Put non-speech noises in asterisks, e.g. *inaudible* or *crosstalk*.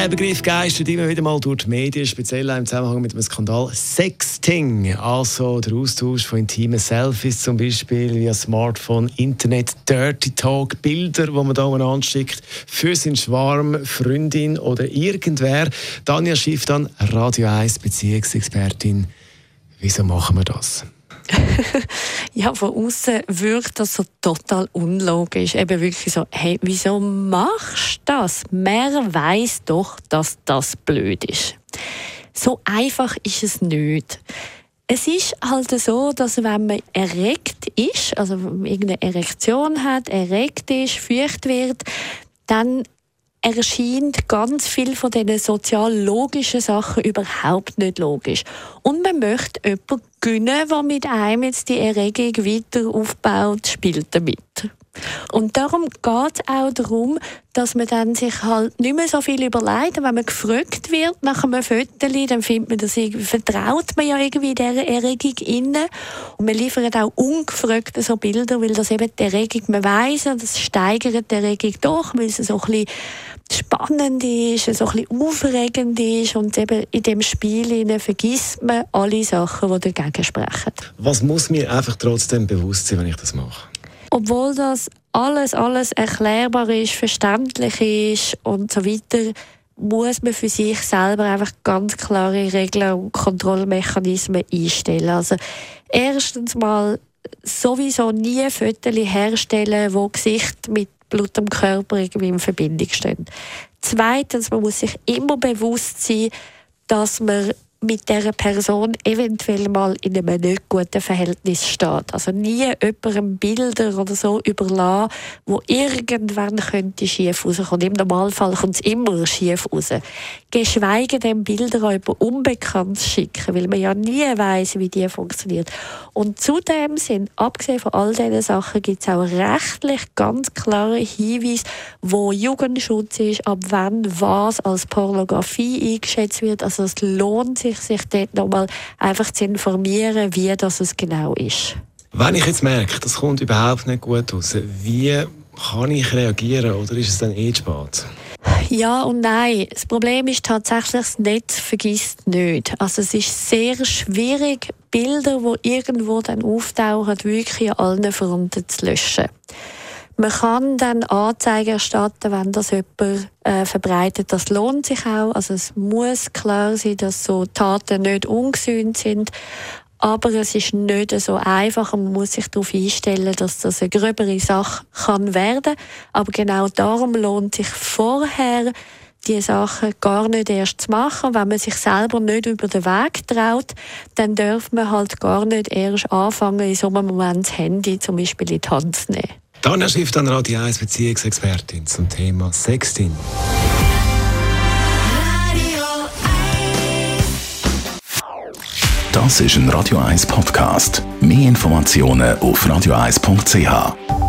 Der Begriff geistert immer wieder mal durch die Medien, speziell im Zusammenhang mit dem Skandal Sexting, also der Austausch von intimen Selfies zum Beispiel via Smartphone, Internet, Dirty Talk, Bilder, die man da anschickt für seinen Schwarm, Freundin oder irgendwer. Danja Schiff dann Radio 1 Beziehungsexpertin. Wieso machen wir das? *laughs* ja, von außen wirkt das so total unlogisch. Eben wirklich so, hey, wieso machst du das? Mehr weiß doch, dass das blöd ist. So einfach ist es nicht. Es ist halt so, dass wenn man erregt ist, also irgendeine Erektion hat, erregt ist, feucht wird, dann erscheint ganz viel von diesen sozial logischen Sachen überhaupt nicht logisch. Und man möchte jemanden gewinnen, der mit einem jetzt die Erregung weiter aufbaut, spielt damit. Und darum geht es auch darum, dass man dann sich halt nicht mehr so viel überlegt. wenn man gefragt wird nach einem Foto, dann findet man das vertraut man ja irgendwie dieser Erregung inne. Und man liefert auch ungefragt so Bilder, weil das eben die Erregung, man weiss, das steigert die Erregung doch, weil es so ein bisschen spannend ist, so ein bisschen aufregend ist und eben in dem Spiel vergisst man alle Sachen, die dagegen sprechen. Was muss mir einfach trotzdem bewusst sein, wenn ich das mache? Obwohl das alles, alles erklärbar ist, verständlich ist und so weiter, muss man für sich selber einfach ganz klare Regeln und Kontrollmechanismen einstellen. Also erstens mal sowieso nie Fotos herstellen, wo Gesicht mit Blut am Körper irgendwie in Verbindung stehen. Zweitens, man muss sich immer bewusst sein, dass man mit dieser Person eventuell mal in einem nicht guten Verhältnis steht. Also nie jemandem Bilder oder so überlassen, wo irgendwann könnte schief rauskommen. Im Normalfall kommt es immer schief raus. Geschweige denn Bilder an jemanden Unbekanntes schicken, weil man ja nie weiß, wie die funktioniert. Und zudem sind, abgesehen von all diesen Sachen, gibt es auch rechtlich ganz klare Hinweise, wo Jugendschutz ist, ab wann was als Pornografie eingeschätzt wird. Also es lohnt sich sich, sich dort nochmal einfach zu informieren, wie das es genau ist. Wenn ich jetzt merke, das kommt überhaupt nicht gut raus, wie kann ich reagieren oder ist es dann eh spät? Ja und nein. Das Problem ist tatsächlich, das Netz vergisst nicht. Also es ist sehr schwierig, Bilder, die irgendwo dann auftauchen, wirklich an allen Fronten zu löschen. Man kann dann Anzeigen erstatten, wenn das jemand äh, verbreitet. Das lohnt sich auch. Also es muss klar sein, dass so Taten nicht ungesühnt sind. Aber es ist nicht so einfach und man muss sich darauf einstellen, dass das eine gröbere Sache kann werden. Aber genau darum lohnt sich vorher, die Sachen gar nicht erst zu machen. Wenn man sich selber nicht über den Weg traut, dann darf man halt gar nicht erst anfangen, in so einem Moment das Handy zum Beispiel in die Hand zu nehmen. Dann schrift an Radio 1 Beziehungsexpertin zum Thema Sexting. Das ist ein Radio 1 Podcast. Mehr Informationen auf radio1.ch.